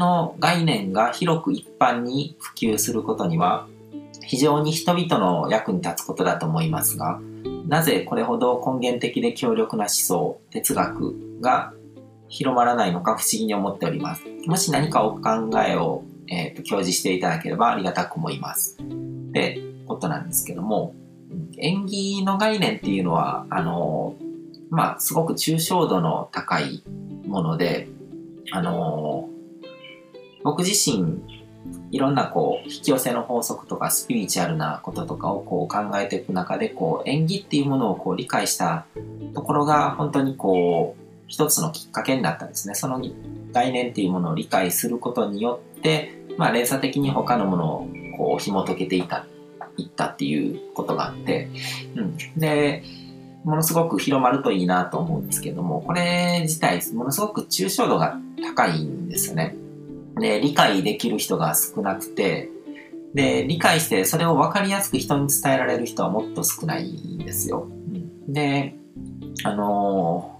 の概念が広く一般に普及することには非常に人々の役に立つことだと思いますがなぜこれほど根源的で強力な思想哲学が広まらないのか不思議に思っております。もし何かお考えを、えーと、表示していただければありがたく思います。ってことなんですけども縁起の概念っていうのはあのまあすごく抽象度の高いものであの僕自身いろんなこう引き寄せの法則とかスピリチュアルなこととかをこう考えていく中でこう縁起っていうものをこう理解したところが本当にこう一つのきっかけになったんですね。その概念っていうものを理解することによって、まあ、連鎖的に他のものをこう紐解けていたいったっていうことがあって、うん、でものすごく広まるといいなと思うんですけどもこれ自体ものすごく抽象度が高いんですよね。で、理解できる人が少なくて、で、理解してそれを分かりやすく人に伝えられる人はもっと少ないんですよ。で、あの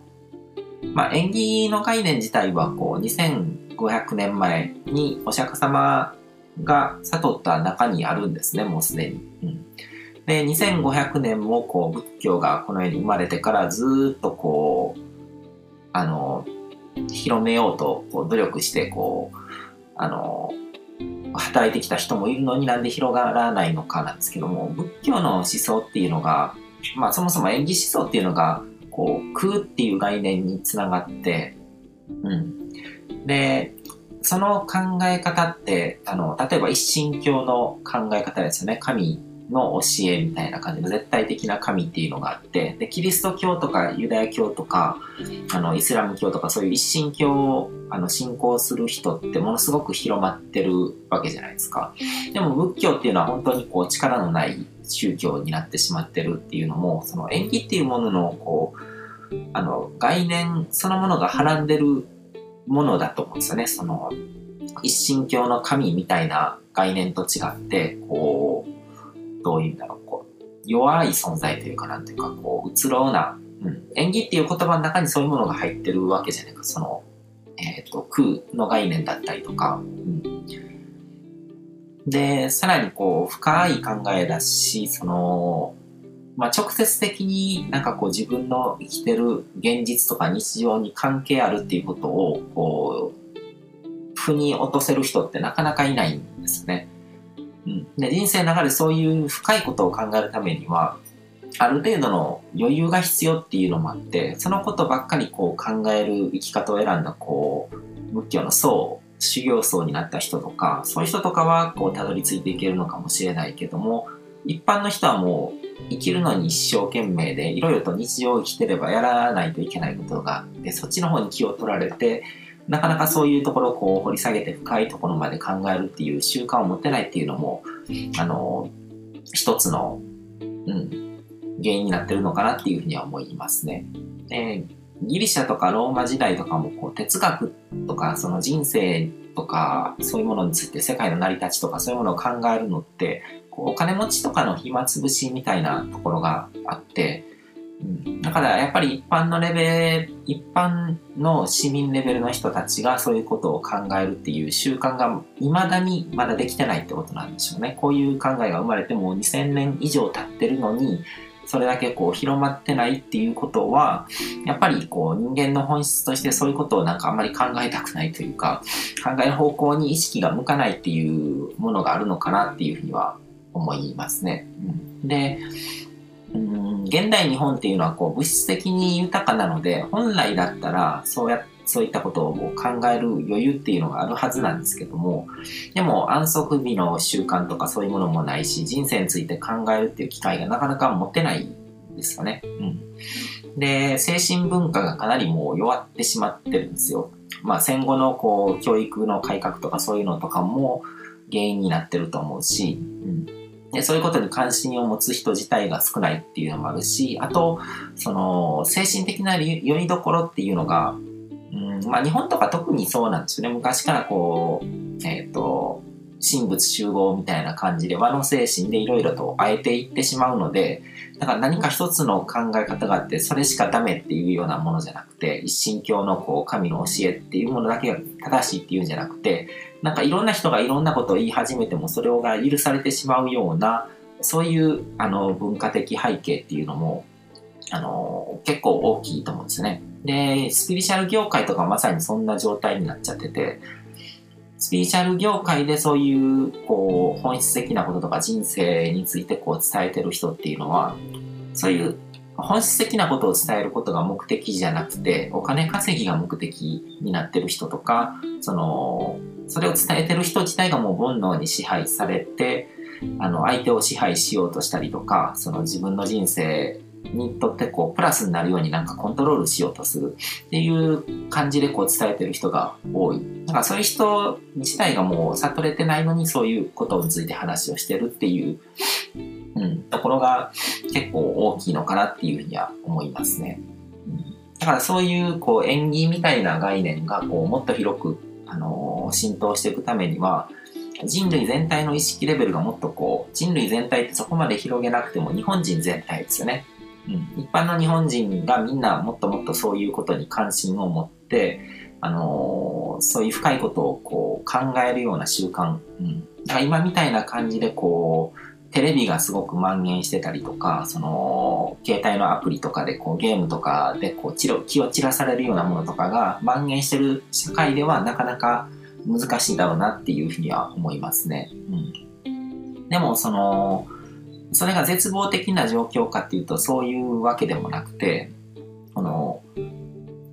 ー、まあ、縁起の概念自体はこう2500年前にお釈迦様が悟った中にあるんですね、もうすでに。うん、で、2500年もこう仏教がこの世に生まれてからずっとこう、あの広めようとこう努力してこうあの働いてきた人もいるのになんで広がらないのかなんですけども仏教の思想っていうのが、まあ、そもそも演技思想っていうのがこう空っていう概念につながって、うん、でその考え方ってあの例えば一神教の考え方ですよね。神の教えみたいな感じの絶対的な神っていうのがあってでキリスト教とかユダヤ教とかあのイスラム教とかそういう一神教をあの信仰する人ってものすごく広まってるわけじゃないですか。でも仏教っていうのは本当にこう力のない宗教になってしまってるっていうのもその縁起っていうもののこうあの概念そのものがはらんでるものだと思うんですよね。その一神教の神みたいな概念と違ってこうどういうんだろう、こう、弱い存在というか、なんていうか、こう、うつろうな、うん、演技っていう言葉の中にそういうものが入ってるわけじゃないか、その、えっ、ー、と、空の概念だったりとか、うん、で、さらにこう、深い考えだし、その、まあ、直接的になんかこう自分の生きてる現実とか日常に関係あるっていうことをこう腑に落とせる人ってなかなかいないんですね。うん、で人生の中でそういう深いことを考えるためにはある程度の余裕が必要っていうのもあってそのことばっかりこう考える生き方を選んだこう仏教の僧修行僧になった人とかそういう人とかはこうたどり着いていけるのかもしれないけども一般の人はもう生きるのに一生懸命でいろいろと日常を生きてればやらないといけないことがあってそっちの方に気を取られてなかなかそういうところをこう掘り下げて深いところまで考えるっていう習慣を持ってないっていうのも、あの、一つの、うん、原因になってるのかなっていうふうには思いますね。でギリシャとかローマ時代とかもこう哲学とかその人生とかそういうものについて世界の成り立ちとかそういうものを考えるのってお金持ちとかの暇つぶしみたいなところがあってだからやっぱり一般のレベル、一般の市民レベルの人たちがそういうことを考えるっていう習慣が未だにまだできてないってことなんでしょうね。こういう考えが生まれてもう2000年以上経ってるのに、それだけこう広まってないっていうことは、やっぱりこう人間の本質としてそういうことをなんかあんまり考えたくないというか、考える方向に意識が向かないっていうものがあるのかなっていうふうには思いますね。うん、で、現代日本っていうのはこう物質的に豊かなので本来だったらそうやそういったことを考える余裕っていうのがあるはずなんですけどもでも安息日の習慣とかそういうものもないし人生について考えるっていう機会がなかなか持てないんですよね。うん、で精神文化がかなりもう弱ってしまってるんですよ。まあ戦後のこう教育の改革とかそういうのとかも原因になってると思うし、うんでそういうことに関心を持つ人自体が少ないっていうのもあるし、あと、その、精神的な酔いどころっていうのが、うん、まあ日本とか特にそうなんですよね。昔からこう、えっ、ー、と、神仏集合みたいな感じで和の精神でいろいろとあえていってしまうので、だから何か一つの考え方があって、それしかダメっていうようなものじゃなくて、一神教のこう神の教えっていうものだけが正しいっていうんじゃなくて、なんかいろんな人がいろんなことを言い始めてもそれが許されてしまうような、そういうあの文化的背景っていうのも、あの、結構大きいと思うんですね。で、スピリチュアル業界とかまさにそんな状態になっちゃってて、スピリチュアル業界でそういう、こう、本質的なこととか人生についてこう伝えてる人っていうのは、そういう本質的なことを伝えることが目的じゃなくて、お金稼ぎが目的になってる人とか、その、それを伝えてる人自体がもう煩悩に支配されて、あの、相手を支配しようとしたりとか、その自分の人生にとってこうプラスになるようになんかコントロールしようとするっていう感じでこう伝えてる人が多い。だかそういう人自体がもう悟れてないのにそういうことについて話をしてるっていう、うん、ところが結構大きいのかなっていうふうには思いますね。うん、だからそういうこう縁起みたいな概念がこうもっと広く、あのー、浸透していくためには人類全体の意識レベルがもっとこう人類全体ってそこまで広げなくても日本人全体ですよね。うん、一般の日本人がみんなもっともっとそういうことに関心を持って、あのー、そういう深いことをこう考えるような習慣、うん、だから今みたいな感じでこうテレビがすごく蔓延してたりとか、その、携帯のアプリとかで、こう、ゲームとかで、こう、気を散らされるようなものとかが蔓延してる社会では、なかなか難しいだろうなっていうふうには思いますね。うん。でも、その、それが絶望的な状況かっていうとそういうわけでもなくて、この、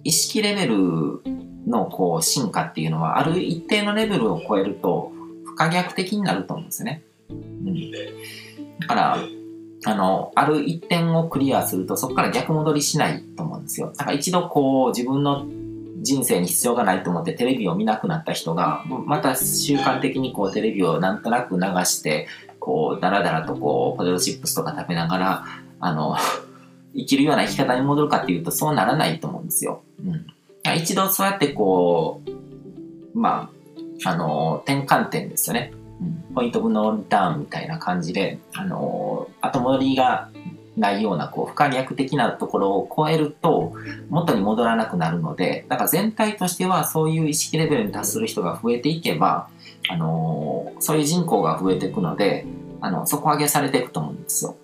意識レベルのこう進化っていうのはある一定のレベルを超えると不可逆的になると思うんですね。うん、だから、あの、ある一点をクリアするとそこから逆戻りしないと思うんですよ。だから一度こう自分の人生に必要がないと思ってテレビを見なくなった人が、また習慣的にこうテレビをなんとなく流して、こう、だらだらとこう、ポテトチップスとか食べながら、あの、生きるような生き方に戻るかっていうと、そうならないと思うんですよ。うん。一度そうやってこう、まあ、あの、転換点ですよね。ポイントブノーリターンみたいな感じで、あの、後戻りがないような、こう、不可逆的なところを超えると、元に戻らなくなるので、だから全体としてはそういう意識レベルに達する人が増えていけば、あのそういう人口が増えていくので、あの、底上げされていくと思うんですよ。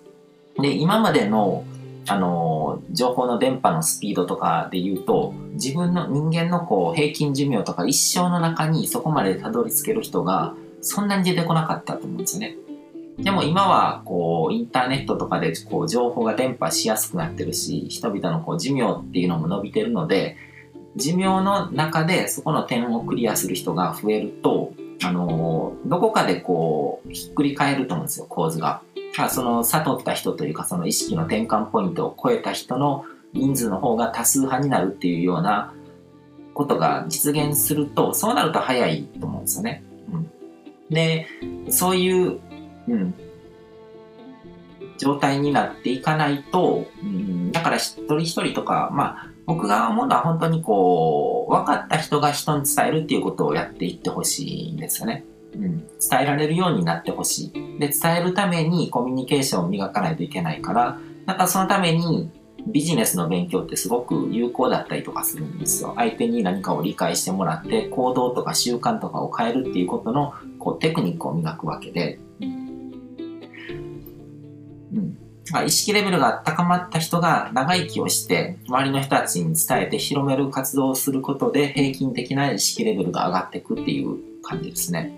で、今までの、あの、情報の電波のスピードとかで言うと、自分の人間のこう平均寿命とか一生の中にそこまでたどり着ける人がそんなに出てこなかったと思うんですよね。でも今はこうインターネットとかでこう情報が伝播しやすくなってるし、人々のこう寿命っていうのも伸びてるので、寿命の中でそこの点をクリアする人が増えると、あの、どこかでこう、ひっくり返ると思うんですよ、構図が。その悟った人というか、その意識の転換ポイントを超えた人の人数の方が多数派になるっていうようなことが実現すると、そうなると早いと思うんですよね。うん、で、そういう、うん、状態になっていかないと、うん、だから一人一人とか、まあ、僕が思うのは本当にこう、分かった人が人に伝えるっていうことをやっていってほしいんですよね。うん。伝えられるようになってほしい。で、伝えるためにコミュニケーションを磨かないといけないから、なんかそのためにビジネスの勉強ってすごく有効だったりとかするんですよ。相手に何かを理解してもらって、行動とか習慣とかを変えるっていうことのこうテクニックを磨くわけで、うん意識レベルが高まった人が長生きをして、周りの人たちに伝えて広める活動をすることで平均的な意識レベルが上がっていくっていう感じですね。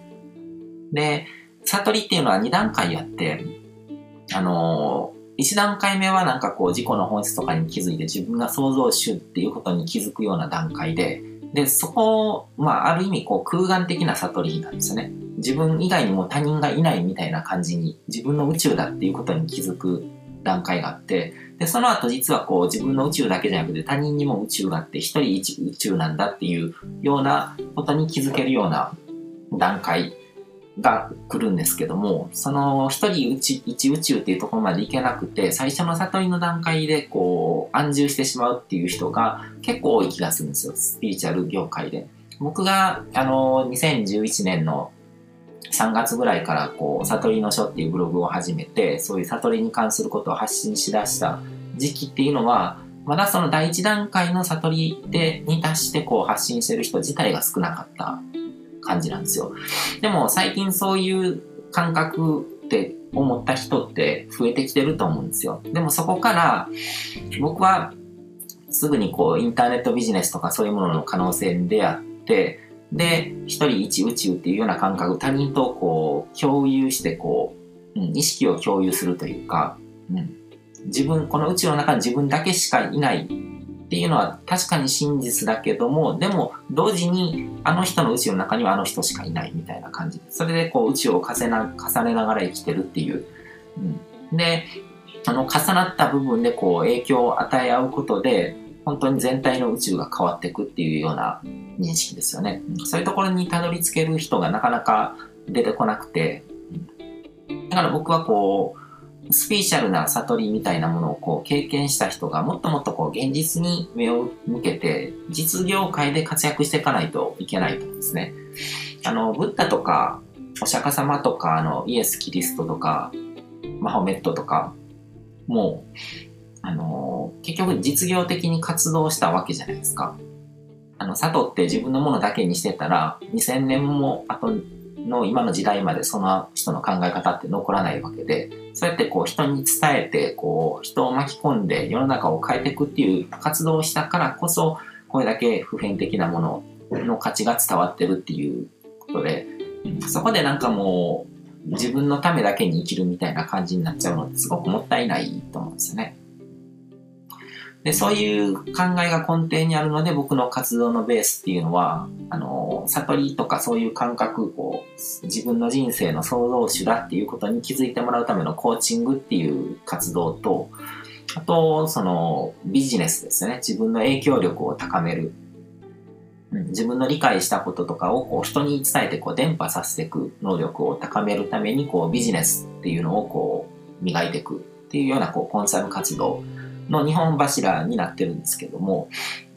で、悟りっていうのは2段階あって、あのー、1段階目はなんかこう自己の本質とかに気づいて自分が創造主っていうことに気づくような段階で、で、そこを、まあ、ある意味こう空間的な悟りなんですよね。自分以外にも他人がいないみたいな感じに、自分の宇宙だっていうことに気づく段階があって、で、その後実はこう自分の宇宙だけじゃなくて他人にも宇宙があって一人一宇宙なんだっていうようなことに気づけるような段階が来るんですけども、その一人一一宇宙っていうところまでいけなくて、最初の悟りの段階でこう安住してしまうっていう人が結構多い気がするんですよ。スピリチュアル業界で。僕があの2011年の3月ぐらいからこう悟りの書っていうブログを始めてそういう悟りに関することを発信しだした時期っていうのはまだその第一段階の悟りでに達してこう発信してる人自体が少なかった感じなんですよ。でも最近そういう感覚って思った人って増えてきてると思うんですよ。でもそこから僕はすぐにこうインターネットビジネスとかそういうものの可能性に出会って、で、一人一宇宙っていうような感覚、他人とこう共有してこう、うん、意識を共有するというか、うん、自分、この宇宙の中に自分だけしかいないっていうのは確かに真実だけども、でも同時にあの人の宇宙の中にはあの人しかいないみたいな感じで、それでこう宇宙を重な重ねながら生きてるっていう。うん、で、あの重なった部分でこう影響を与え合うことで、本当に全体の宇宙が変わっていくっていうような認識ですよね。そういうところにたどり着ける人がなかなか出てこなくて、だから僕はこう、スピーシャルな悟りみたいなものをこう経験した人がもっともっとこう現実に目を向けて実業界で活躍していかないといけないと思うんですね。あの、ブッダとかお釈迦様とかあのイエス・キリストとかマホメットとかもうあの、結局実業的に活動したわけじゃないですか。あの、悟って自分のものだけにしてたら、2000年も後の今の時代までその人の考え方って残らないわけで、そうやってこう人に伝えて、こう人を巻き込んで世の中を変えていくっていう活動をしたからこそ、これだけ普遍的なものの価値が伝わってるっていうことで、そこでなんかもう自分のためだけに生きるみたいな感じになっちゃうのってすごくもったいないと思うんですよね。で、そういう考えが根底にあるので、僕の活動のベースっていうのは、あの、悟りとかそういう感覚を自分の人生の創造主だっていうことに気づいてもらうためのコーチングっていう活動と、あと、そのビジネスですね。自分の影響力を高める。うん自分の理解したこととかをこう人に伝えてこう伝播させていく能力を高めるためにこうビジネスっていうのをこう磨いていくっていうようなこうコンサル活動の日本柱になってるんですけども、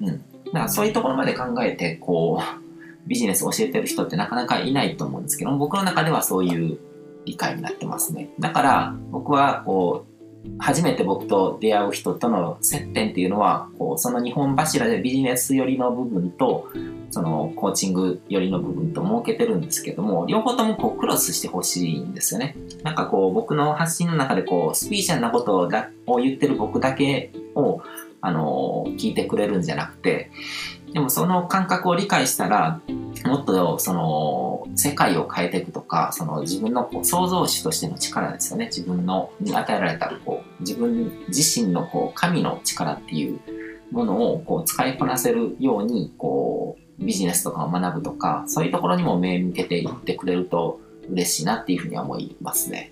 うん。だからそういうところまで考えて、こう、ビジネスを教えてる人ってなかなかいないと思うんですけど、僕の中ではそういう理解になってますね。だから、僕は、こう、初めて僕と出会う人との接点っていうのは、こう、その日本柱でビジネス寄りの部分と、そのコーチング寄りの部分と設けてるんですけども、両方ともこうクロスしてほしいんですよね。なんかこう僕の発信の中でこうスピーチャルなことだを言ってる僕だけをあの聞いてくれるんじゃなくて、でもその感覚を理解したら、もっとその世界を変えていくとか、その自分のこう創造主としての力ですよね。自分のに与えられたこう自分自身のこう神の力っていうものをこう使いこなせるようにこうビジネスとかを学ぶとか、そういうところにも目向けていってくれると嬉しいなっていうふうには思いますね。